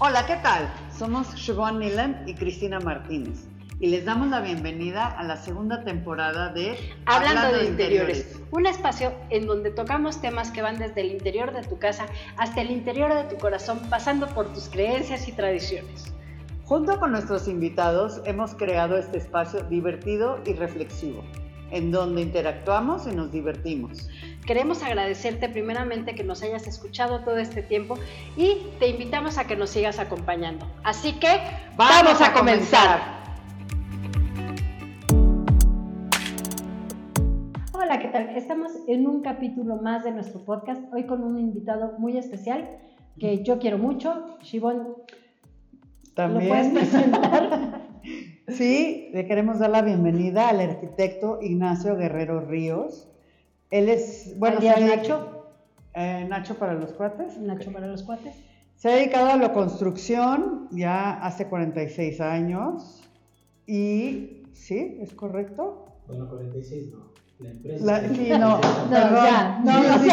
Hola, ¿qué tal? Somos Siobhan Nilan y Cristina Martínez y les damos la bienvenida a la segunda temporada de Hablando, de, interiores, un espacio en donde tocamos temas que van desde el interior de tu casa hasta el interior de tu corazón, pasando por tus creencias y tradiciones. Junto con nuestros invitados hemos creado este espacio divertido y reflexivo, en donde interactuamos y nos divertimos. Queremos agradecerte primeramente que nos hayas escuchado todo este tiempo y te invitamos a que nos sigas acompañando. Así que vamos, a, comenzar. Hola, ¿qué tal? Estamos en un capítulo más de nuestro podcast, hoy con un invitado muy especial que yo quiero mucho, Shibon. ¿También? ¿Lo puedes presentar? sí, le queremos dar la bienvenida al arquitecto Ignacio Guerrero Ríos él es, bueno, se Nacho. Eh, Nacho para los cuates. Nacho para los cuates. Se ha dedicado a la construcción ya hace 46 años. Y, ¿sí? ¿Es correcto? Bueno, 46 no. La empresa. sí, no, no, ya, no, no, sí,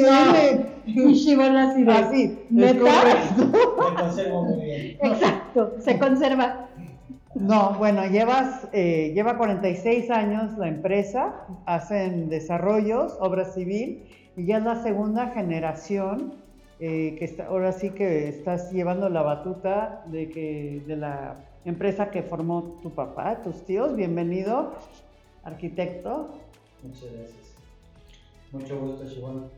no, Y así de. Así, ¿Neta? Me conservo muy bien. Exacto, se conserva. No, bueno, llevas, eh, lleva 46 años la empresa, hacen desarrollos, obra civil, y ya es la segunda generación eh, que está, ahora sí que estás llevando la batuta de, que, de la empresa que formó tu papá, tus tíos. Bienvenido, arquitecto. Muchas gracias. Mucho gusto, Shibona.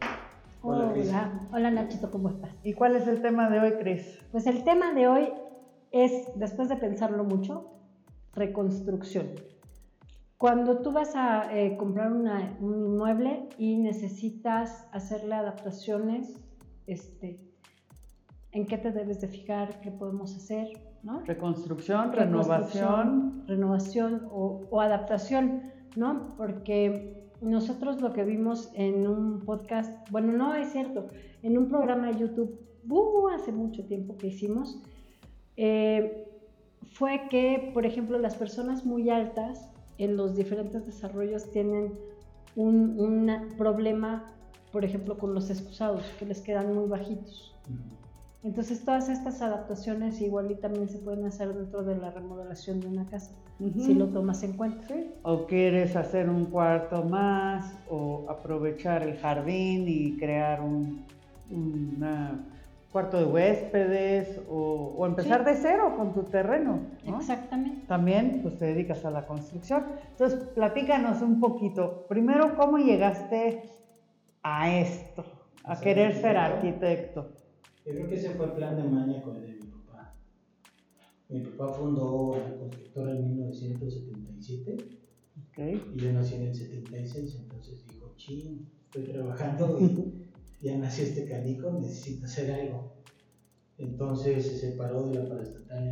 Hola, Hola, hola Nachito, ¿cómo estás? ¿Y cuál es el tema de hoy, Cris? Pues el tema de hoy es, después de pensarlo mucho, reconstrucción. Cuando tú vas a eh, comprar un inmueble y necesitas hacerle adaptaciones, este, ¿en qué te debes de fijar? ¿Qué podemos hacer? ¿no? Reconstrucción, renovación. Renovación o, o, adaptación, ¿no? Porque nosotros lo que vimos en un podcast, bueno, no es cierto, en un programa de YouTube, uh, hace mucho tiempo que hicimos, eh, fue que, por ejemplo, las personas muy altas en los diferentes desarrollos tienen un, problema, por ejemplo, con los excusados, que les quedan muy bajitos. Entonces, todas estas adaptaciones igual y también se pueden hacer dentro de la remodelación de una casa, si lo tomas en cuenta. O quieres hacer un cuarto más, o aprovechar el jardín y crear un, una cuarto de huéspedes o, empezar de cero con tu terreno. Exactamente. También pues te dedicas a la construcción. Entonces, platícanos un poquito. Primero, ¿cómo llegaste a esto? A querer ser arquitecto. Yo creo que ese fue el plan de maña con el de mi papá. Mi papá fundó la constructora en 1977. Okay. Y yo nací en el 76, entonces dijo, ching, estoy trabajando y ya nació este canico, necesito hacer algo. Entonces se separó de la paraestatal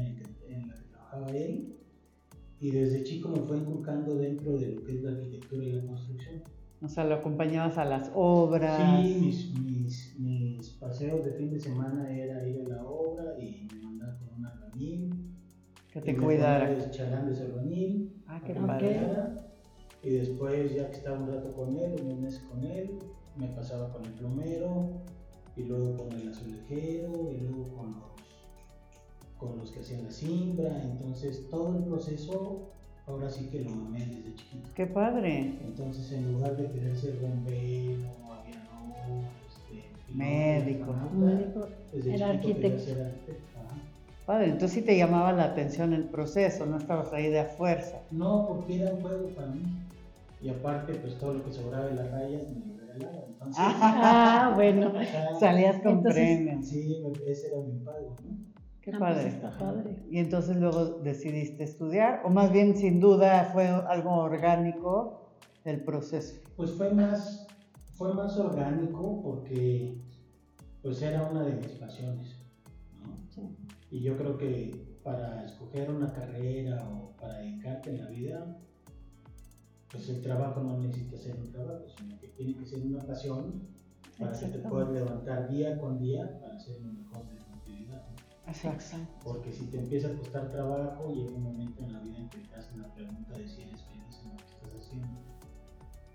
en, la que trabajaba él y desde chico me fue inculcando dentro de lo que es la arquitectura y la construcción. O sea, lo acompañabas a las obras. Sí, mis, mis, mis paseos de fin de semana era ir a la obra y me mandaba con un albañil. Que te cuidara. De ese albañil. Ah, qué padre. Y después, ya que estaba un rato con él, un mes con él, me pasaba con el plomero, y luego con el azulejero, y luego con los, con los que hacían la simbra. Entonces, todo el proceso, ahora sí que lo mamé desde chiquito. ¡Qué padre! Entonces, en lugar de querer ser bombero, aviador, médico, médico, era arquitecto. Padre, entonces sí te llamaba la atención el proceso, no estabas ahí de a fuerza. No, porque era un juego para mí. Y aparte, pues todo lo que sobraba de las rayas me ah, bueno, salías con premios. Sí, ese era mi pago, Qué ah, pues padre. está padre. Y entonces luego decidiste estudiar, o más bien sin duda fue algo orgánico el proceso. Pues fue más, fue más orgánico porque pues era una de mis pasiones. Y yo creo que para escoger una carrera o para dedicarte en la vida, pues el trabajo no necesita ser un trabajo, sino que tiene que ser una pasión para que te puedas levantar día con día para ser lo mejor de tu actividad. Exacto. Porque si te empieza a costar trabajo, llega un momento en la vida en que te hacen la pregunta de si eres feliz en lo que estás haciendo.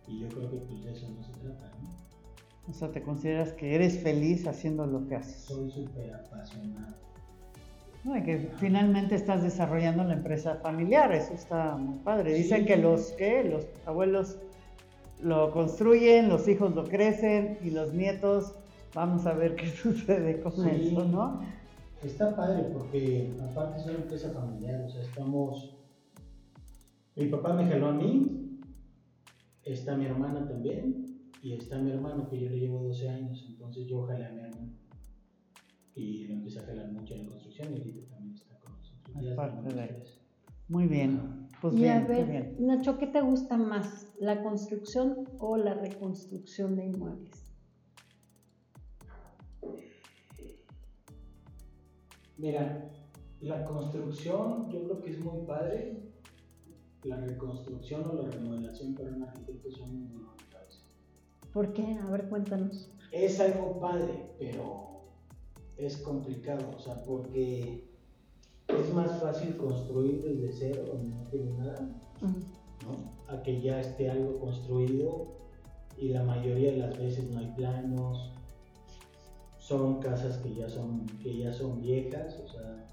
Y yo creo que pues de eso no se trata, ¿no? O sea, ¿te consideras que eres feliz haciendo lo que haces? Soy súper apasionado. No, y que finalmente estás desarrollando la empresa familiar, eso está muy padre. Dicen que los que los abuelos lo construyen, los hijos lo crecen y los nietos, vamos a ver qué sucede con eso, ¿no? Está padre porque aparte es una empresa familiar, o sea, estamos... Mi papá me jaló a mí, está mi hermana también, y está mi hermano que yo le llevo 12 años, entonces yo jalé a mi hermano. Y lo empecé a jalar mucho en la construcción y ahorita también está con nosotros. Es parte de Muy bien. Pues y bien, a ver, bien. Nacho, ¿qué te gusta más? ¿La construcción o la reconstrucción de inmuebles? Mira, la construcción yo creo que es muy padre. La reconstrucción o la remodelación para un arquitecto son muy bonitas. ¿Por qué? A ver, cuéntanos. Es algo padre, pero es complicado, o sea, porque es más fácil construir desde cero, donde no tiene nada, ¿no? A que ya esté algo construido y la mayoría de las veces no hay planos, son casas que ya son, que ya son viejas, o sea,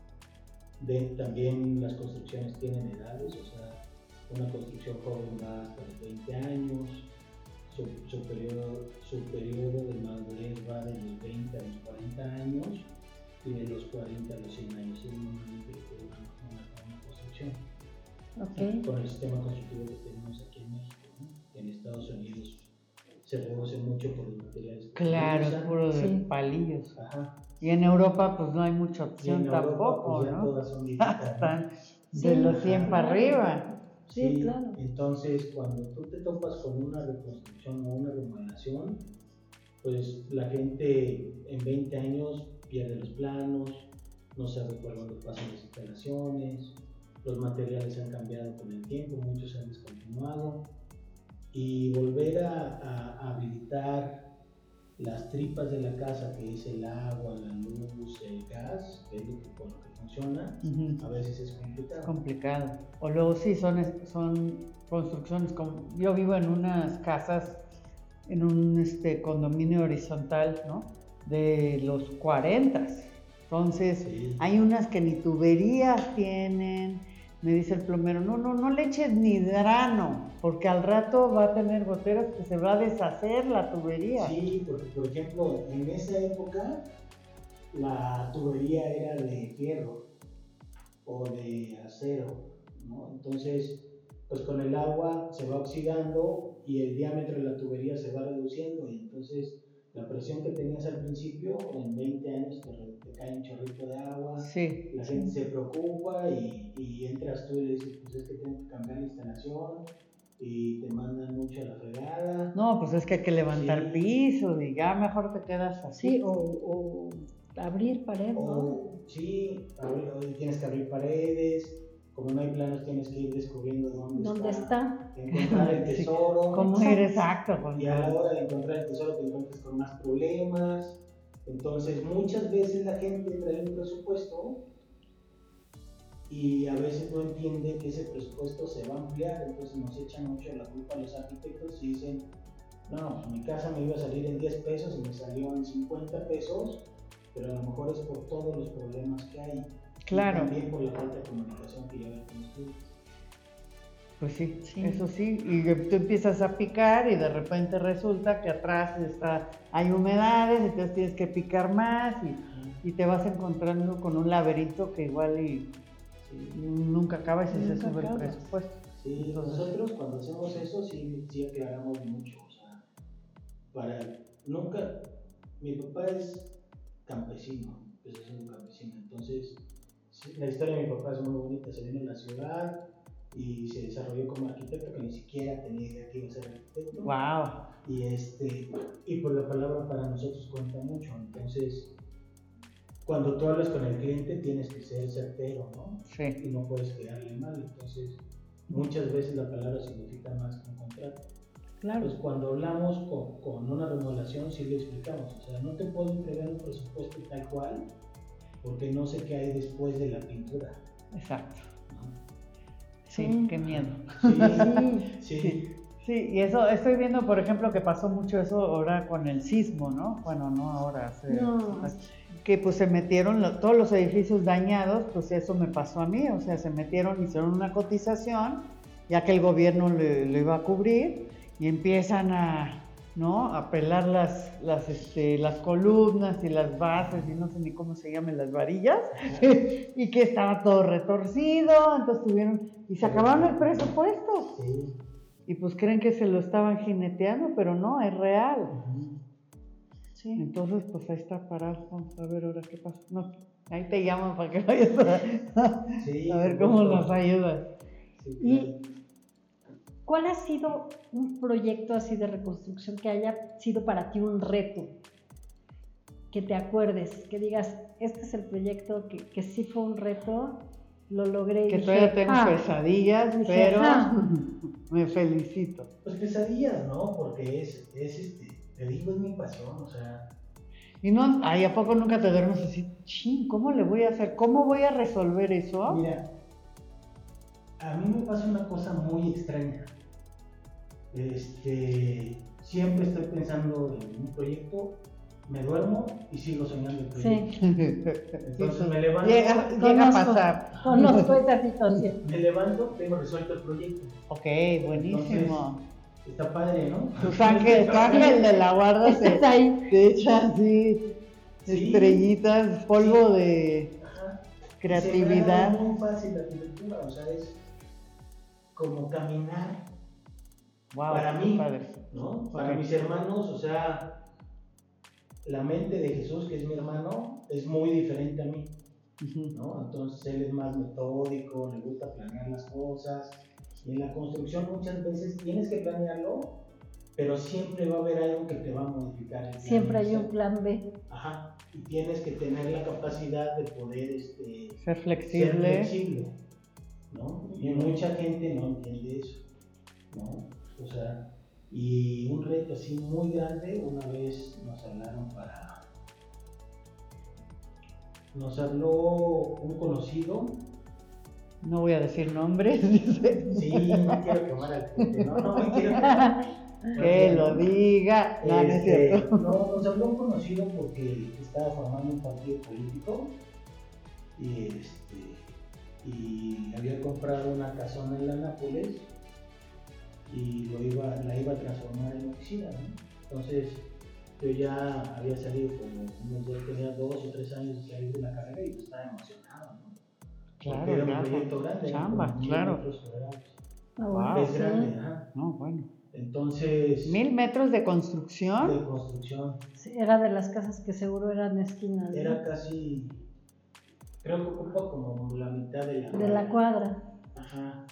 también las construcciones tienen edades, o sea, una construcción joven va hasta los 20 años, su, periodo, de madurez va de los 20 a los 40 años y de los 40 a los 100 años. Es normalmente una, una, construcción. Okay. Con el sistema constructivo que tenemos aquí en México. ¿no? En Estados Unidos se reduce mucho por los materiales. Claro, puro de palillos. Ajá. Y en Europa pues no hay mucha opción tampoco, pues, ¿no? Todas son Están de los 100 para arriba. Sí, claro. Entonces, cuando tú te topas con una reconstrucción o una remodelación, pues la gente en 20 años pierde los planos, no sabe por dónde pasan las instalaciones, los materiales han cambiado con el tiempo, muchos han descontinuado, y volver a, habilitar las tripas de la casa, que es el agua, la luz, el gas, es lo que, con lo que funciona, a veces es complicado. Complicado. O luego sí, son, son construcciones como... Yo vivo en unas casas, en un este, condominio horizontal, ¿no? De los 40. Entonces, hay unas que ni tuberías tienen, me dice el plomero, no, no, no le eches ni drano, porque al rato va a tener goteras que se va a deshacer la tubería. Sí, porque por ejemplo, en esa época la tubería era de fierro o de acero, ¿no? Entonces, pues con el agua se va oxidando y el diámetro de la tubería se va reduciendo y entonces la presión que tenías al principio, en 20 años te, cae un chorrito de agua, sí, la gente se preocupa y, y, entras tú y le dices, pues es que tengo que cambiar la instalación y te mandan mucho a la fregada. No, pues es que hay que levantar piso y ya mejor te quedas así. o, o abrir paredes, ¿no? Sí, tienes que abrir paredes, como no hay planos tienes que ir descubriendo dónde, ¿Dónde está, encontrar el tesoro. ¿Cómo ir exacto? Y a la hora de encontrar el tesoro te encuentras con más problemas. Entonces muchas veces la gente trae un presupuesto y a veces no entiende que ese presupuesto se va a ampliar, entonces nos echan mucho la culpa a los arquitectos y dicen, no, mi casa me iba a salir en 10 pesos y me salió en 50 pesos, pero a lo mejor es por todos los problemas que hay. Claro. Y también por la falta de comunicación que lleva con los clientes. Pues sí, eso sí, y tú empiezas a picar y de repente resulta que atrás está, hay humedades, entonces tienes que picar más y, y te vas encontrando con un laberinto que igual y, nunca acaba y se sube el presupuesto. Sí, nosotros cuando hacemos eso sí, sí aclaramos mucho, o sea, para, nunca, mi papá es campesino, empezó siendo campesino. Entonces, la historia de mi papá es muy bonita. Se vino a la ciudad y se desarrolló como arquitecto, que ni siquiera tenía idea que iba a ser arquitecto. ¡Wow! Y, este, y por la palabra para nosotros cuenta mucho. Entonces, cuando tú hablas con el cliente, tienes que ser certero, ¿no? Sí. Y no puedes quedarle mal. Entonces, muchas veces la palabra significa más que un contrato. Claro. Pues cuando hablamos con, con, una remodelación sí le explicamos, o sea, no te puedo entregar un presupuesto tal cual porque no sé qué hay después de la pintura. Exacto. Sí, qué miedo. Sí, sí, Sí, y eso estoy viendo, por ejemplo, que pasó mucho eso ahora con el sismo, ¿no? Bueno, no ahora, hace- No. que pues se metieron lo- todos los edificios dañados, pues eso me pasó a mí, o sea, se metieron, hicieron una cotización, ya que el gobierno le iba a cubrir, y empiezan a, ¿no? A pelar las, las, este, las columnas y las bases, y no sé ni cómo se llaman las varillas, y que estaba todo retorcido, entonces tuvieron, y se acabaron el presupuesto. Sí. Y pues creen que se lo estaban jineteando, pero no, es real. Sí. Entonces, pues ahí está parado. Vamos a ver ahora qué pasa. No, ahí te llaman para que vayas a, Sí, a ver cómo nos ayudas. Sí, claro. ¿Cuál ha sido un proyecto así de reconstrucción que haya sido para ti un reto? Que te acuerdes, que digas, este es el proyecto que, que sí fue un reto, lo logré. y Que dije, todavía tengo "Ah". pesadillas, Dije, pero "Ah". me felicito. Pues pesadillas, ¿no? Porque es, es este, te digo, es mi pasión, o sea, Y no, ay, ¿a poco nunca te duermes así? Chin, ¿cómo le voy a hacer? ¿Cómo voy a resolver eso? Mira, a mí me pasa una cosa muy extraña. Este, siempre estoy pensando en un proyecto, me duermo y sigo soñando el proyecto. Sí, Entonces me levanto, llega, llega a pasar. conozco esa situación. me levanto, tengo resuelto el proyecto. Ok, buenísimo. Está padre, ¿no? Tus ángeles, tu ángel de la guarda se, te echa así Sí. estrellitas, polvo de Ajá. creatividad. Se me da muy fácil la arquitectura, o sea, es como caminar, Wow, Para mí, padre. ¿no? Para mis hermanos, o sea, la mente de Jesús, que es mi hermano, es muy diferente a mí. ¿no? Entonces él es más metódico, le gusta planear las cosas. Y en la construcción muchas veces tienes que planearlo, pero siempre va a haber algo que te va a modificar. el plan Siempre hay un plan B. Ajá. Y tienes que tener la capacidad de poder este, Ser ser flexible. flexible, ¿no? Y mucha gente no entiende eso, ¿no? O sea, y un reto así muy grande, una vez nos hablaron para... Nos habló un conocido, No voy a decir nombres, dice. sí, no quiero quemar al gente, no, no me quiero quemar. Que lo diga. No, no es Este, cierto. no, nos habló un conocido porque estaba formando un partido político y, este, y había comprado una casona en la Nápoles y lo iba, la iba a transformar en oficina. ¿no? Entonces yo ya había salido como unos dos, tenía dos o tres años de salir de la carrera y estaba emocionado. ¿no? Claro, Porque era un claro. proyecto grande. Chamba, claro. metros cuadrados. Ah, Wow. Es sí. grande, ajá. No, bueno. Entonces, Mil metros de de construcción. construcción. Sí, Era de las casas que seguro eran esquinas. ¿no? Era casi, creo que ocupa como la mitad de la De la cuadra. Ajá.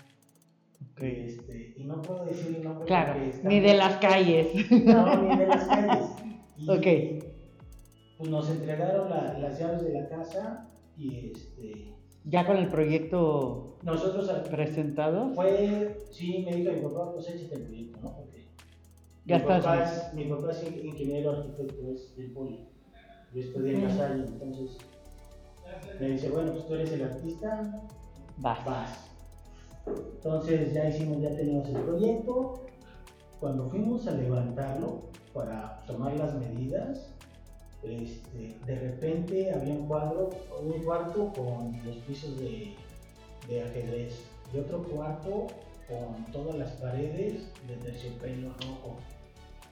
Este, y no puedo decir el nombre Claro, ni de las calles. No, ni de las calles. Y, Ok. Pues nos entregaron la- las llaves de la casa y este, Ya con el proyecto nosotros presentado. fue, sí, me dijo mi papá, pues échate el proyecto, ¿no? Porque Ya mi, estás papá es, mi papá es in- ingeniero arquitecto, es del poli. Yo estudié en Salle, entonces me dice, bueno, pues tú eres el artista, Vas. vas. Entonces ya hicimos, ya teníamos el proyecto. Cuando fuimos a levantarlo para tomar las medidas, este, de repente había un un cuarto con los pisos de, de ajedrez y otro cuarto con todas las paredes de terciopelo rojo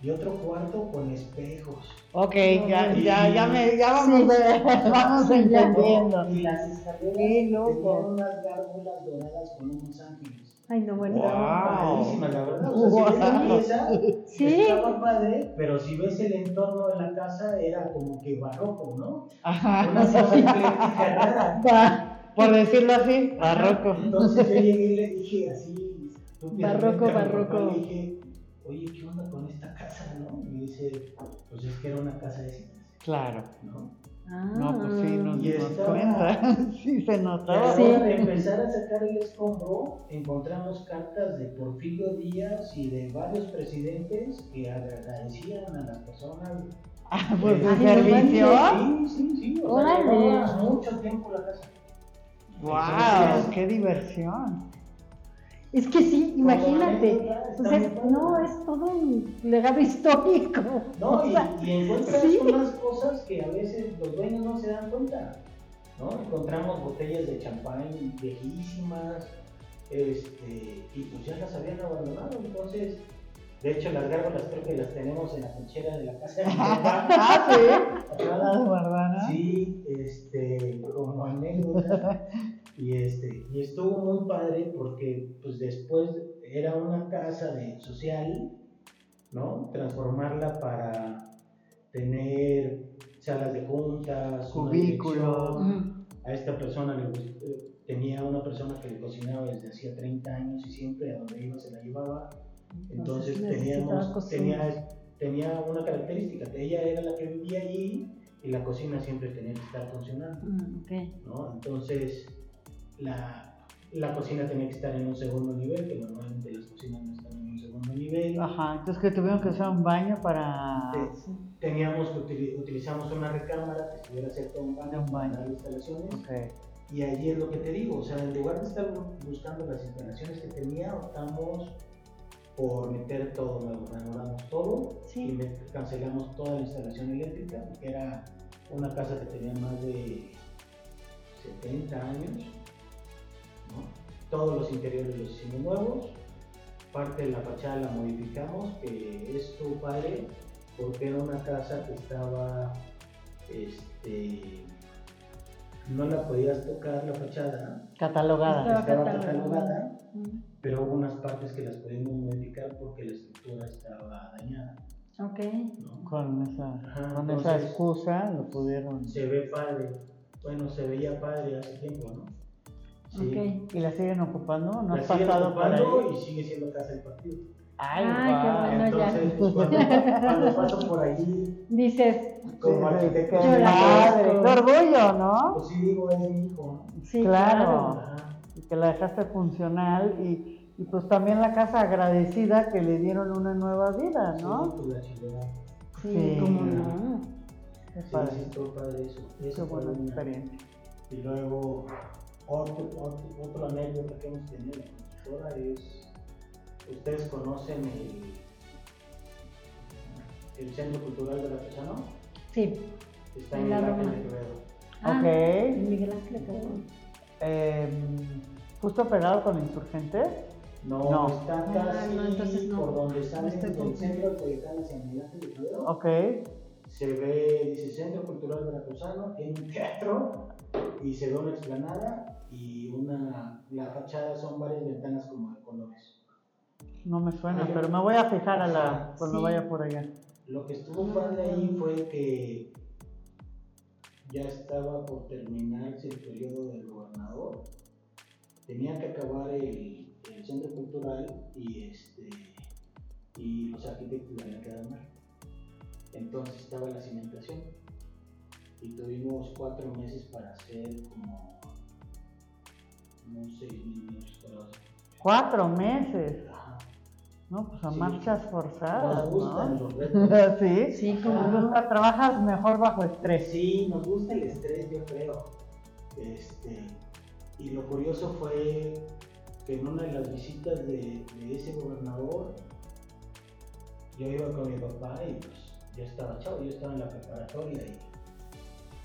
y otro cuarto con espejos. Ok, ya, Y- ya, ya, me, ya vamos, vamos entendiendo. Y las escaleras Qué loco. tenían unas gárgolas doradas con unos ángeles. Ay, no, bueno. Wow. Padrísimas, la verdad. O sea, si ves la pieza, Sí. estaba padre, pero si ves el entorno de la casa, era como que barroco, ¿no? Ajá. Una cosa ecléctica Por decirlo así, barroco. Entonces yo llegué y le dije así, Barroco, barroco. Le dije, oye, ¿qué onda con esta casa, no? Y me dice, pues es que era una casa de citas, Claro. ¿no? Ah. No, pues sí, nos, Y nos estaba- cuenta. Sí, se Y a notó. la Sí. de empezar a sacar el escombro, encontramos cartas de Porfirio Díaz y de varios presidentes que agradecían a las personas. Ah, por su Ay, no servicio. Sí, sí, sí. O sea, mucho tiempo la casa. ¡Wow! ¡Qué diversión! Es que sí, imagínate. Entonces, no, es todo un legado histórico. No, y, encuentras unas cosas que a veces los dueños no se dan cuenta. ¿no? Encontramos botellas de champán viejísimas, este, y pues ya las habían abandonado. Entonces, de hecho, las gárgolas creo que las tenemos en la conchera de la casa de mi papá. ah, sí. Las Sí, este, como anécdota. Y, este, y estuvo muy padre porque pues después era una casa de social, ¿no? Transformarla para tener salas de juntas, cubículos. A esta persona le tenía una persona que le cocinaba desde hacía 30 años y siempre a donde iba se la llevaba. Entonces, teníamos, tenía, tenía una característica, ella era la que vivía allí y la cocina siempre tenía que estar funcionando. Mm, ¿no? Entonces, la, la cocina tenía que estar en un segundo nivel, que normalmente las cocinas no están en un segundo nivel. Ajá, entonces que tuvieron que usar un baño para... teníamos que utilizamos una recámara que estuviera cerca de un baño, para las instalaciones. Okay. Y allí es lo que te digo, o sea, en lugar de estar buscando las instalaciones que tenía, optamos por meter todo nuevo, renovamos todo y cancelamos toda la instalación eléctrica, que era una casa que tenía más de 70 años todos los interiores los hicimos nuevos, parte de la fachada la modificamos, que es su padre, porque era una casa que estaba, este, no la podías tocar la fachada. Catalogada. Estaba, catalogada, pero hubo unas partes que las pudimos modificar porque la estructura estaba dañada. Ok. Con, esa, con esa excusa lo pudieron. Se ve padre. Bueno, se veía padre hace tiempo, ¿no? ¿Y la siguen ocupando? ¿No la has pasado para y sigue siendo casa del partido. Ay, qué bueno Entonces, ya. Pues, cuando, cuando, paso por allí, dices, como arquitecto, qué madre, qué orgullo, ¿no? Pues sí, digo, es mi hijo. Sí, claro. Y que la dejaste funcional y, y, pues también la casa agradecida que le dieron una nueva vida, ¿no? Sí, pues la. Sí, sí, cómo no. Es sí, padre. Sí, todo padre eso. Eso fue buena experiencia. Y luego otro, otro, otra anécdota que hemos tenido en la constructora es, ustedes conocen el, el Centro Cultural de la Pesano. Sí. Está en, de Quevedo. Ah, ok. Miguel Ángel de Quevedo. Eh, justo pegado con Insurgentes. No, no, está ah, casi no, entonces no. por donde sale el centro de hacia Miguel Ángel de Quevedo. Ok. Se ve, dice Centro Cultural Veracruzano, tiene un teatro y se ve una explanada y una, la fachada son varias ventanas como de colores. No me suena, pero me voy a fijar a la, cuando vaya por allá. Lo que estuvo padre ahí fue que ya estaba por terminarse el periodo del gobernador. Tenía que acabar el, el centro cultural y, este, y los arquitectos habían quedado mal. Entonces estaba la cimentación y tuvimos cuatro meses para hacer como no sé, Cuatro meses. No, pues a marchas forzadas. Nos gustan los retos. sí, sí, como gusta, trabajas mejor bajo estrés. Sí, nos gusta el estrés, yo creo. Este, y lo curioso fue que en una de las visitas de, de ese gobernador, yo iba con mi papá y pues ya estaba chavo, yo estaba en la preparatoria y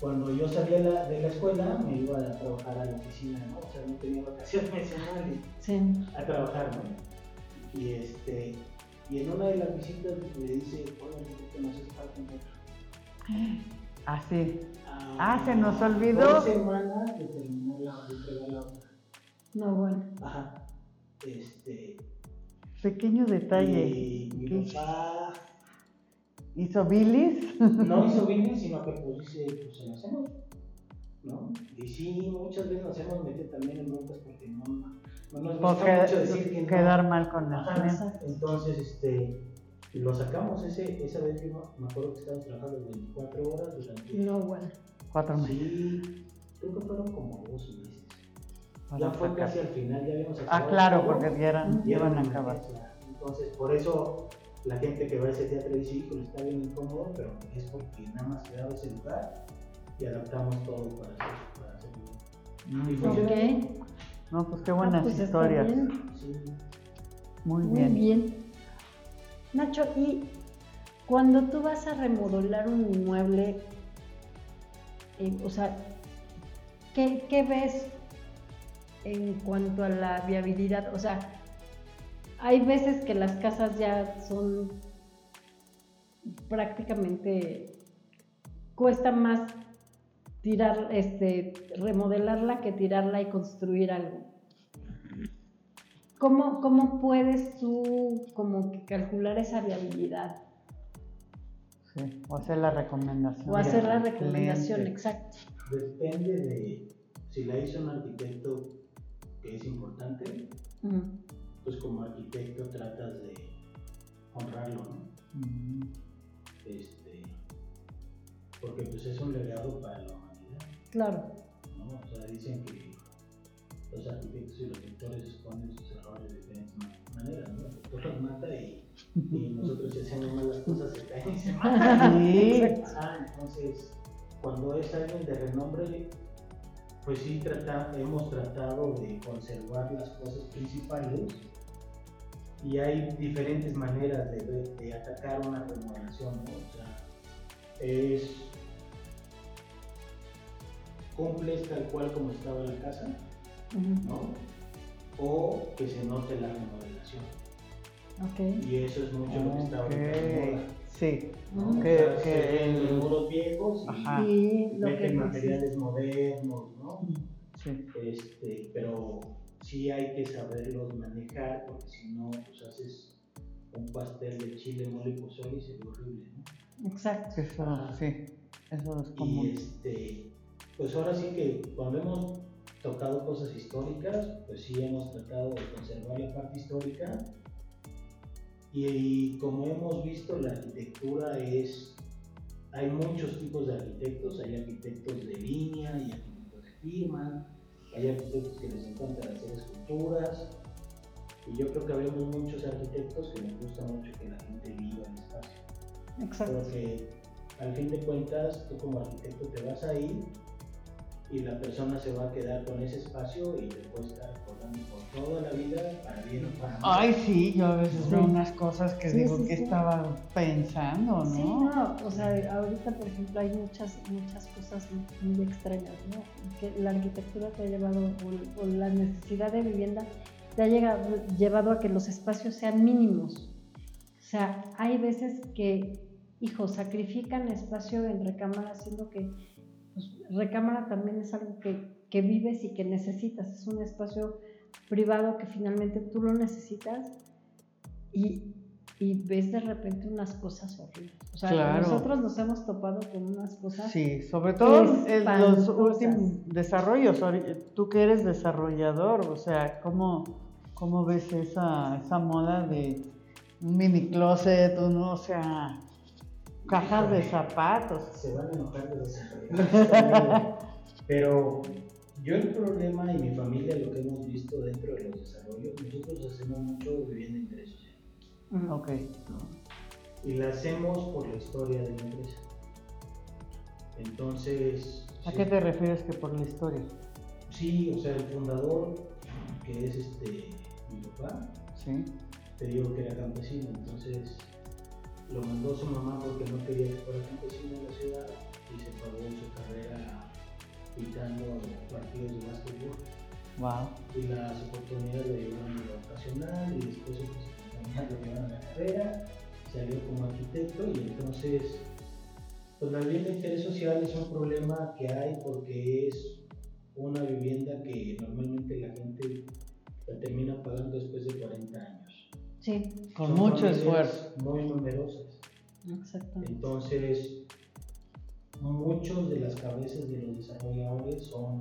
cuando yo salía de la, de la, escuela me iba a trabajar a la oficina, ¿no? O sea, no tenía vacaciones sí. a trabajar, ¿no? Y este, y en una de las visitas me dice, oye, ¿qué nos hace falta un Ah, sí. Ah, ah, se nos olvidó. Dos semanas de terminar la, de obra. No, bueno. Ajá. Este. Pequeño detalle. Y mi papá ¿Hizo bilis? No hizo bilis, sino que pues dice, pues se lo hacemos. ¿No? Y sí, muchas veces nos hemos metido también en broncas porque no, no nos gusta mucho decir que Quedar mal con la Ajá, Entonces, este, lo sacamos ese, esa vez, yo me acuerdo que estábamos trabajando 24 horas durante... No, bueno. Cuatro meses. Sí, creo que fueron como dos meses. ya fue casi al final, ya habíamos Ah, claro, porque ya, eran, ya iban a acabar. Entonces, por eso la gente que va a ese teatro dice, híjole, está bien incómodo, pero es porque nada más quedaba ese lugar y adaptamos todo para hacer, para hacerlo. ¿Y No, pues qué buenas Ah, pues historias. bien. Sí. Muy, Muy bien. bien. Nacho, y cuando tú vas a remodelar un inmueble, eh, o sea, ¿qué, qué ves en cuanto a la viabilidad? O sea, hay veces que las casas ya son prácticamente cuesta más tirar, este, remodelarla que tirarla y construir algo. ¿Cómo, ¿Cómo puedes tú como que calcular esa viabilidad? Sí, o hacer la recomendación. O hacer la recomendación, cliente. exacto. Depende de si la hizo un arquitecto que es importante. Pues como arquitecto tratas de honrarlo, ¿no? Mm, Este, porque pues es un legado para la humanidad, Claro, ¿no? O sea, dicen que los arquitectos y los pintores esconden sus errores de diferentes ma- maneras, ¿no? El doctor los mata y, y nosotros si hacemos malas cosas se caen y se matan. Sí, Ah, entonces, cuando es alguien de renombre, pues sí trata, hemos tratado de conservar las cosas principales y hay diferentes maneras de, atacar una remodelación, ¿no? O sea, es cumples tal cual como estaba la casa, ¿no? O que se note la remodelación. ok. Y eso es mucho lo que está ahorita. Sí, ¿no? Mm. O Que- sea, que se el- los muros viejos y Ajá. Y lo que meten dices. materiales modernos, ¿no? sí. Este, pero sí hay que saberlos manejar porque si no, pues haces un pastel de chile, mole y pozole y se ve horrible, ¿no? Exacto. Eso, sí. Eso es Y común. este, pues ahora sí que cuando hemos tocado cosas históricas, pues sí hemos tratado de conservar la parte histórica. Y, y como hemos visto, la arquitectura es. Hay muchos tipos de arquitectos, hay arquitectos de línea, hay arquitectos de firma, hay arquitectos que les encanta hacer esculturas. Y yo creo que habemos muchos arquitectos que nos gusta mucho que la gente viva el espacio. Exacto. Porque al fin de cuentas, tú como arquitecto te vas a ir y la persona se va a quedar con ese espacio y te puede estar recordando por toda la vida, para bien o para mal. Ay, sí, yo a veces Sí. veo unas cosas que Sí, digo sí, que sí. estaba pensando, ¿no? Sí, no, o sea, ahorita por ejemplo hay muchas, muchas cosas muy extrañas, ¿no? Que la arquitectura te ha llevado, o, o la necesidad de vivienda te ha llegado, llevado a que los espacios sean mínimos. O sea, hay veces que, hijo, sacrifican espacio en recámara, siendo que pues, recámara también es algo que, que vives y que necesitas, es un espacio privado que finalmente tú lo necesitas y, y ves de repente unas cosas horribles. O sea, Claro. nosotros nos hemos topado con unas cosas. Sí, sobre todo en los últimos desarrollos. Tú que eres desarrollador, o sea, ¿cómo, cómo ves esa, esa moda de un mini closet, un, o sea, cajas de zapatos? Se van a enojar de los. Pero yo el problema y mi familia lo que hemos visto dentro de los desarrollos, nosotros hacemos mucho vivienda de interés social. Ujú. Ok, ¿no? Y la hacemos por la historia de la empresa. Entonces, ¿a sí, qué te refieres que por la historia? sí, o sea, el fundador, que es este mi papá, Sí, te digo que era campesino, entonces lo mandó su mamá porque no quería que fuera campesino en la ciudad y se pagó su carrera pintando partidos de básquetbol wow. y las oportunidades lo llevaron a la vocacional y después oportunidades lo llevaron a la carrera, salió como arquitecto y entonces pues la vivienda de interés social es un problema que hay porque es una vivienda que normalmente la gente la termina pagando después de 40 años. Sí, Con Son mucho esfuerzo. Muy numerosas. exactamente. Entonces, muchos de las cabezas de los desarrolladores son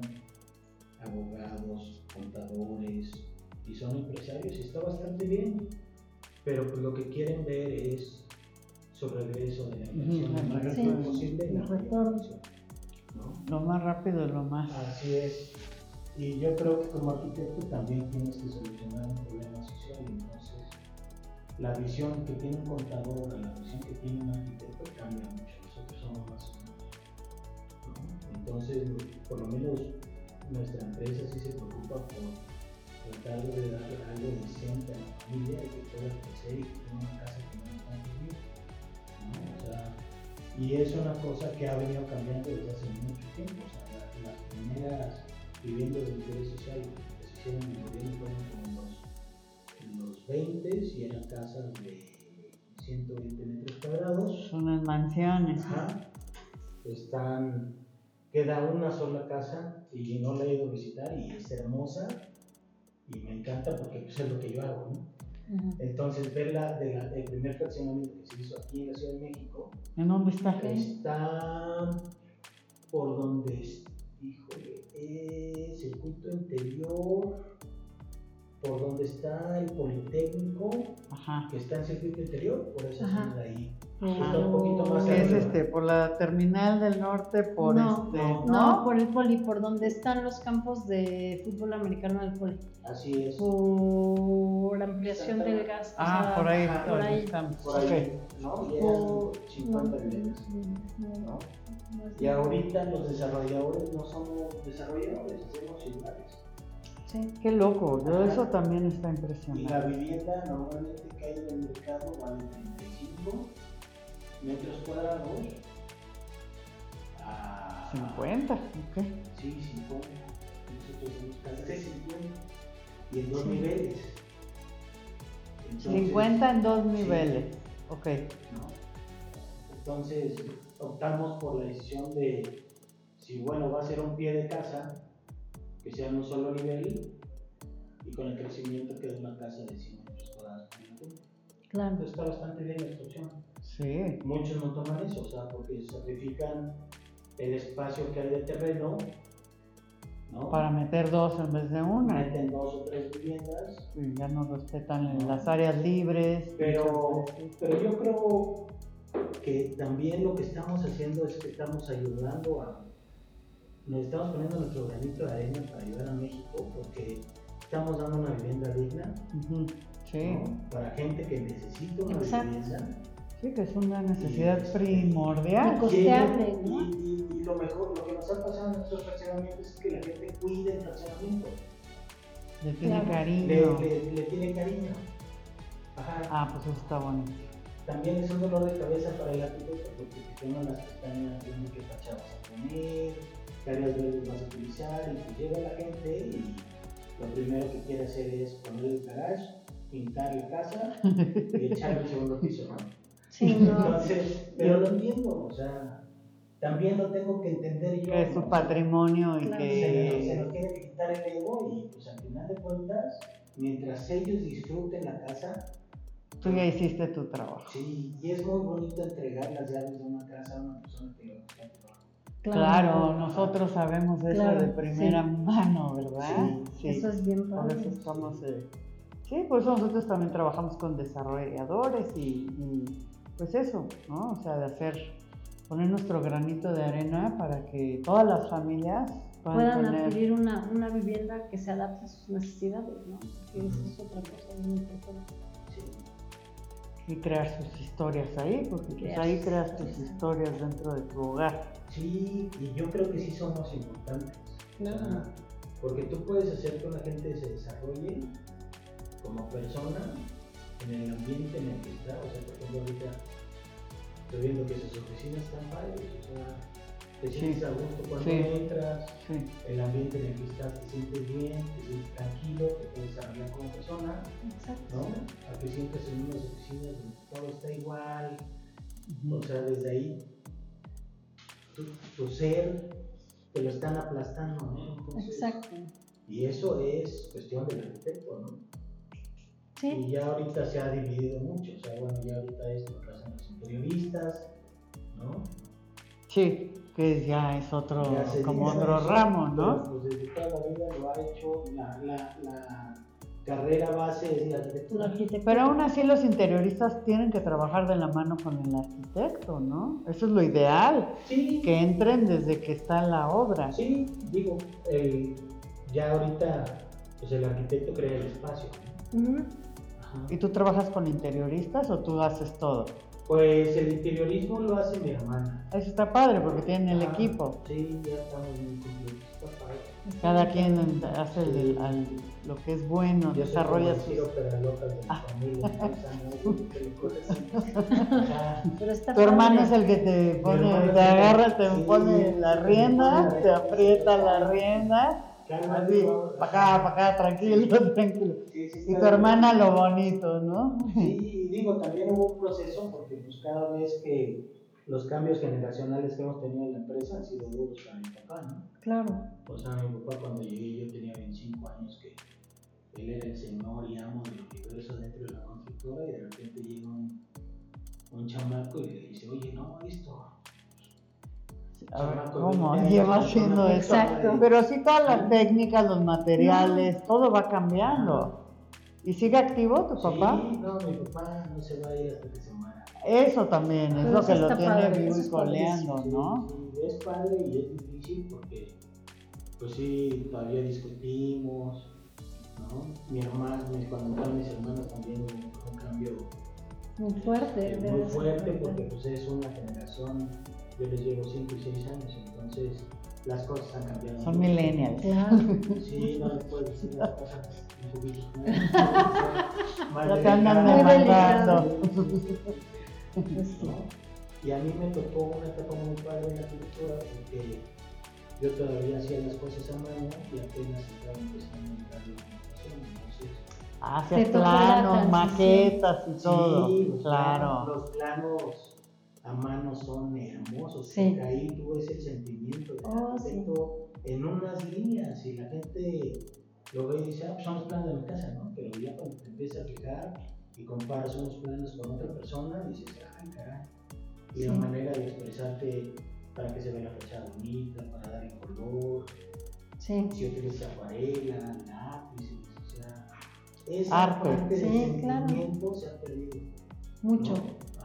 abogados, contadores y son empresarios y está bastante bien. Pero pues lo que quieren ver es su regreso de la inversión lo más el rápido posible. El. Lo más rápido lo más. Así es. Y yo creo que como arquitecto también tienes que solucionar un problema social. Entonces, la visión que tiene un contador la visión que tiene un arquitecto cambia mucho. Nosotros somos más. ¿no? Entonces, por lo menos nuestra empresa sí se preocupa por tratar de darle algo decente a la familia y que pueda crecer y tenga una casa que no nos vivir. ¿no? Y es una cosa que ha venido cambiando desde hace mucho tiempo. Las primeras viviendas de interés social que se hicieron en el gobierno fueron como los, en los 20 y eran casas de 120 metros cuadrados. Son unas mansiones. Ajá. Están, queda una sola casa y no la he ido a visitar y es hermosa y me encanta porque pues, es lo que yo hago, ¿no? Entonces, verla de la- del primer fraccionamiento que se hizo aquí en la Ciudad de México, ¿En dónde está? está por donde, es- híjole, es circuito interior, por donde está el Politécnico, Ajá. que está en circuito interior, por esa Ajá. zona de ahí. Ah, Está un poquito más ¿Qué es este? ¿Por la terminal del norte? ¿Por no, este? no, ¿No? por el poli, por donde están los campos de fútbol americano del poli. Así es. Por ampliación del gas. o Ah, sea, por ahí. Por ahí. estamos. por ahí, Ok. ¿no? Y eran 50 no, viviendas, no, ¿no? no es Y ahorita los desarrolladores no somos desarrolladores, hacemos ciudades. Sí. Qué loco. Ajá. eso también está Y la impresionante. vivienda normalmente que hay en el mercado vale 35 metros cuadrados a 50. Ok. Sí, 50. Nosotros hacemos casas de 50 y en dos Sí. niveles. Entonces, 50 en dos sí. niveles. Ok. ¿no? Entonces optamos por la decisión de si bueno va a ser un pie de casa que sea en un solo nivel y con el crecimiento que de una casa de 100 metros cuadrados. por. Claro. Entonces está bastante bien esta opción. Sí. Muchos no toman eso, o sea, porque sacrifican el espacio que hay de terreno, ¿no? Para meter dos en vez de una. Meten dos o tres viviendas Y ya no respetan las áreas libres. Pero, pero yo creo que también lo que estamos haciendo es que estamos ayudando a. Nos estamos poniendo nuestro granito de arena para ayudar a México porque estamos dando una vivienda digna. Sí. ¿no? para gente que necesita una Exacto. vivienda. Sí, que es una necesidad Y este- primordial. Y costeable, Y- ¿no? Y, y lo mejor, lo que nos ha pasado en nuestros fraccionamientos es que la gente cuida el fraccionamiento, Le tiene Claro. cariño. le, le- le tiene cariño. Ajá. Ah, pues eso está bonito. También es un dolor de cabeza para el arquitecto porque te queman las pestañas, viendo qué fachada vas a poner, qué áreas verdes vas a utilizar, y pues llega la gente y lo primero que quiere hacer es poner el garage, pintar la casa y echarle el segundo piso, ¿no? Sí, no. Entonces, pero lo entiendo, o sea, también lo tengo que entender yo. Que es su ¿no? patrimonio y Claro. Se, nos- se nos tiene que quitar el ego y pues al final de cuentas, mientras ellos disfruten la casa, Tú ya hiciste tu trabajo. Sí, y es muy bonito entregar las llaves de una casa a una persona que le Claro, nosotros sabemos eso Claro, de primera sí. mano, ¿verdad? Sí, Eso es bien Por padre. eso estamos. eh, Sí, por eso nosotros también trabajamos con desarrolladores y, y, pues eso, ¿no? O sea, de hacer, poner nuestro granito de arena para que todas las familias puedan, adquirir una, una vivienda que se adapte a sus necesidades, ¿no? Que eso es otra cosa muy importante. Y crear sus historias ahí, porque pues ahí creas tus historias. historias dentro de tu hogar. Sí, y yo creo que sí somos importantes. O sea, Claro. porque tú puedes hacer que la gente se desarrolle como persona en el ambiente en el que está. O sea, por ejemplo, ahorita estoy viendo que sus oficinas están padres. O sea, te Sí. sientes a gusto cuando Sí. entras, Sí, el ambiente en el que estás, te sientes bien, te sientes tranquilo, te puedes desarrollar como persona. Exacto. ¿no? A que sientes en unas oficinas donde todo está igual, o sea, desde ahí tu, tu ser te lo están aplastando, ¿no? Entonces, Exacto. Y eso es cuestión del arquitecto, ¿no? Sí, Y ya ahorita se ha dividido mucho, o sea, bueno, ya ahorita es lo hacen los interioristas, ¿no? Sí, que ya es otro, Ya como otro ramo, pero, ¿no? Pues desde toda la vida lo ha hecho, la, la, la carrera base es la arquitectura. Pero aún así los interioristas tienen que trabajar de la mano con el arquitecto, ¿no? Eso es lo ideal, Sí, que entren desde que está la obra. Sí, digo, el- ya ahorita pues el arquitecto crea el espacio. Ajá. ¿Y tú trabajas con interioristas o tú haces todo? Pues el interiorismo lo hace mi hermana. Eso está padre porque tienen el Ah, equipo. Sí, ya estamos muy completos. Está padre. Cada quien hace el- al- lo que es bueno, Yo desarrolla sus... Pero está Tu hermano es el que te pone, te agarra, te sí, pone la rienda, te aprieta la rienda, así, para acá, para acá, tranquilo, tranquilo. Sí, sí, Y tu bien. hermana lo bonito, ¿no? Sí, y digo, también hubo un proceso porque pues cada vez que los cambios generacionales que hemos tenido en la empresa han sido duros para mi papá, ¿no? Claro. O sea, mi papá cuando llegué yo tenía 25 años que él era el señor y amo del universo dentro de la constructora y de repente llega un, un chamaco y le dice, oye, no, esto. A ver, Chamaco, ¿Cómo? 20 Lleva haciendo eso. Exacto. Pero así todas las técnicas, los materiales, todo va cambiando. ¿Y sigue activo tu papá? Sí, no, mi papá no se va a ir hasta que se muera. Eso también es Pero lo eso que lo tiene padre, vivo eso y es coleando, Sí, ¿no? sí, es padre y es difícil porque, pues sí, todavía discutimos, ¿no? Mi hermana, cuando entraron mis hermanos también un cambio Muy fuerte. eh, muy fuerte porque pues es una generación, yo les llevo 5 y 6 años, entonces las cosas han cambiado. Son millennials. Claro. Sí, no les puedo decir las cosas un poquito Ya te andan demandando. Pues. ¿no? Y a mí me tocó una etapa muy padre en la arquitectura porque yo todavía hacía las cosas a mano y apenas estaba empezando a entrar la computación. Entonces, Hacia la planos, maquetas y todo. sí, claro. los planos a mano son hermosos. Sí. Porque ahí tú ves el sentimiento del Oh, arquitecto en unas líneas y la gente lo ve y dice, ah, pues son los planos de mi casa, ¿no? Pero ya cuando te empiezas a fijar y comparas unos planos con otra persona, dices, ay, caray. Y la manera de expresarte para que se vea la fachada bonita, para dar el color, Sí. si utilizas acuarela, lápices, o sea, esa Arte. parte del claro. sentimiento se ha perdido. Mucho.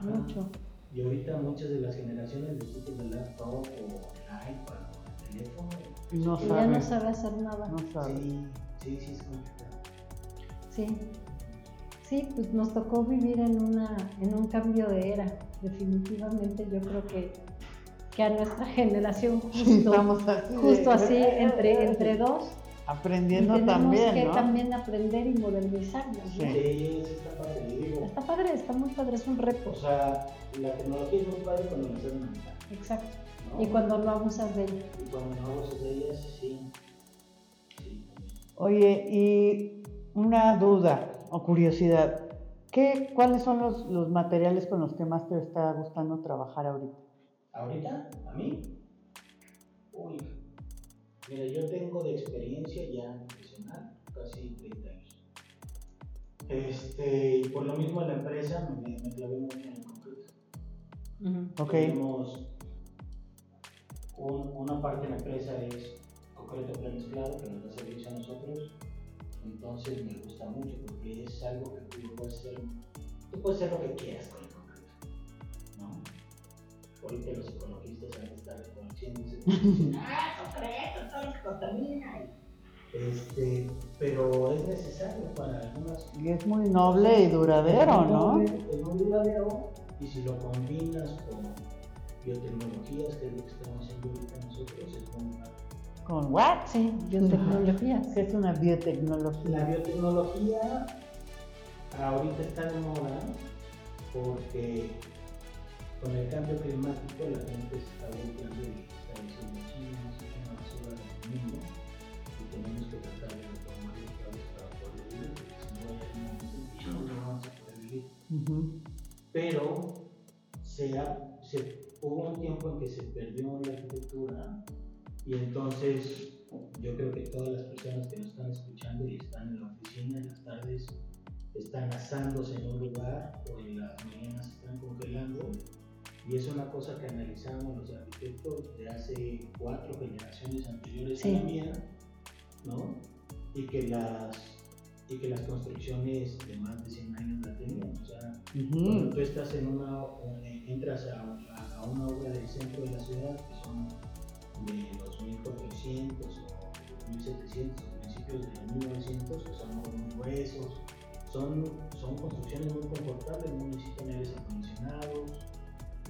Mucho. Y ahorita muchas de las generaciones disfrutan del laptop o el iPad o el teléfono. Y no Y ya no sabe. hacer nada. No sabe. Sí, sí, sí, es complicado. Sí. Sí, pues nos tocó vivir en una, en un cambio de era. Definitivamente yo creo que, que a nuestra generación justo, así. justo así, entre, entre dos, Aprendiendo tenemos también, que ¿no? también aprender y modernizarnos. ¿no? Sí. Está padre, digo. Está padre, está muy padre, es un reto. O sea, la tecnología es muy padre cuando la manejar. Exacto. ¿no? Y cuando no abusas de ella. Y cuando no abusas de ellas, sí. Sí, también. Oye, y una duda o curiosidad. ¿Qué, ¿Cuáles son los, los materiales con los que más te está gustando trabajar ahorita? ¿Ahorita? ¿A mí? Uy, mira, yo tengo de experiencia ya profesional casi 30 años. Este, y por lo mismo en la empresa me, me clavé mucho en el concreto. Ok. Tenemos un- una parte de la empresa es concreto premezclado que nos da servicio a nosotros. Entonces me gusta mucho porque es algo que tú puedes hacer, tú puedes hacer lo que quieras con el concreto. ¿no? Ahorita los ecologistas han estar reconociéndose. ¡Ah, concreto! Todo se contamina. Este, pero es necesario para algunas Y es muy noble y duradero, ¿no? es muy duradero y si lo combinas con biotecnologías, que es lo que estamos haciendo ahorita nosotros, es padre. ¿Con what? Sí, biotecnologías. ¿Qué es una biotecnología? La biotecnología ahorita está de moda porque con el cambio climático la gente se está volviendo y está diciendo China es una basura del mundo y tenemos que tratar de otra vez para poder vivir, porque si no hay algún momento en que ya no vamos a poder vivir. Pero se ha- se- hubo un tiempo en que se perdió la arquitectura y entonces yo creo que todas las personas que nos están escuchando y están en la oficina en las tardes están asándose en un lugar o en las mañanas están congelando y es una cosa que analizamos los arquitectos de hace cuatro generaciones anteriores Sí. a la mía, ¿no? Y que las y que las construcciones de más de 100 años la tenían, o sea, cuando tú estás en una, entras a, a- a una obra del centro de la ciudad, que son de los 1400 o 1700 o principios de 1900, que son muy gruesos, son, son construcciones muy confortables, no necesitan aires acondicionados,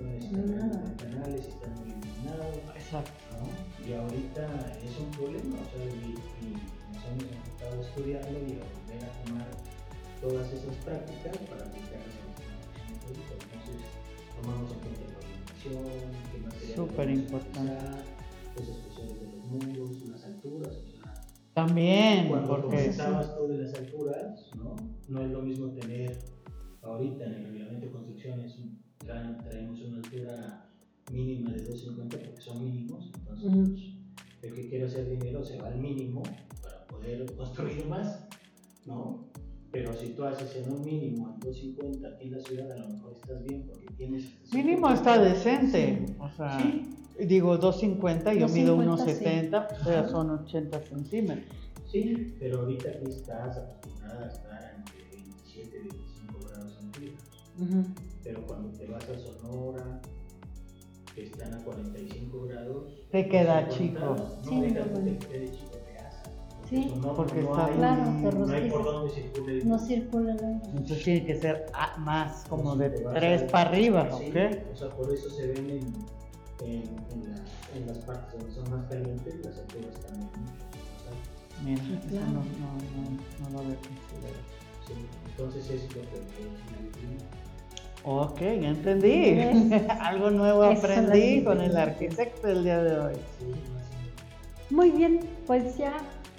no necesitan canales, están muy iluminados. Exacto. ¿no? Y ahorita es un problema, o sea, y, y nos hemos enfocado a estudiarlo y a volver a tomar todas esas prácticas para aplicarlas a nuestro Entonces, tomamos en cuenta la orientación, qué material Súper importante. los especiales de los muros, las alturas. O sea, También, cuando porque comentabas tú de las alturas, ¿no? No es lo mismo tener ahorita en el reglamento de construcciones, traen, traemos una altura mínima de 250 porque son mínimos, entonces Ujú. pues, el que quiere hacer dinero se va al mínimo para poder construir más, ¿no? Pero si tú haces en un mínimo en 250 aquí en la ciudad, a lo mejor estás bien porque tienes... mínimo está decente. O sea, Sí. digo 250, yo mido 250, 1,70, o sea, son 80 centímetros. Sí, pero ahorita aquí estás acostumbrada a estar entre 27 y 25 grados centígrados. Pero cuando te vas a Sonora, que están a 45 grados, Te queda 50, chico. No, Sí, deja no, que te quede chico, te asa. Sí, no, porque no está hay, Claro, te no hay por dónde circule. No circula el aire. Entonces tiene que ser más como de Te vas 3 a- para arriba, Sí, ¿ok? O sea, por eso se ven en, en, en, la- en las partes donde son más calientes, las alturas también. Mira, Sí, eso claro. no, no, no, no lo había considerado. Sí, entonces es lo que que- Ok, ya entendí. Algo nuevo las aprendí con el arquitecto el día de hoy. Muy bien, pues ya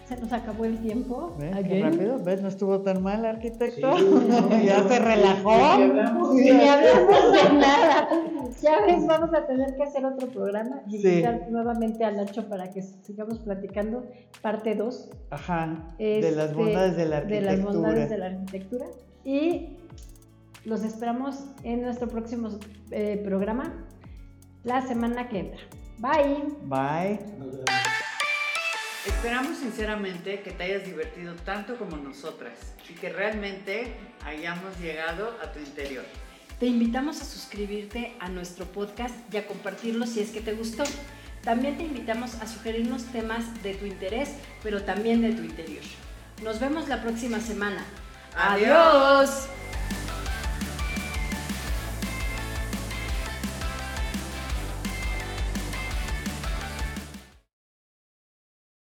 se nos acabó el tiempo. ¿Ves qué rápido? ¿Ves? No estuvo tan mal, arquitecto. Sí, no, ya no, se relajó. ¿de hablamos? Ni hablamos de nada. Ya ves, vamos a tener que hacer otro programa y Sí. invitar nuevamente a Nacho para que sigamos platicando parte 2 Ajá. de las Este, bondades de la de arquitectura. las bondades de la arquitectura. Y los esperamos en nuestro próximo eh, programa la semana que entra. Bye. Bye. Esperamos sinceramente que te hayas divertido tanto como nosotras y que realmente hayamos llegado a tu interior. Te invitamos a suscribirte a nuestro podcast y a compartirlo si es que te gustó. También te invitamos a sugerirnos temas de tu interés, pero también de tu interior. Nos vemos la próxima semana. Adiós. ¡Adiós!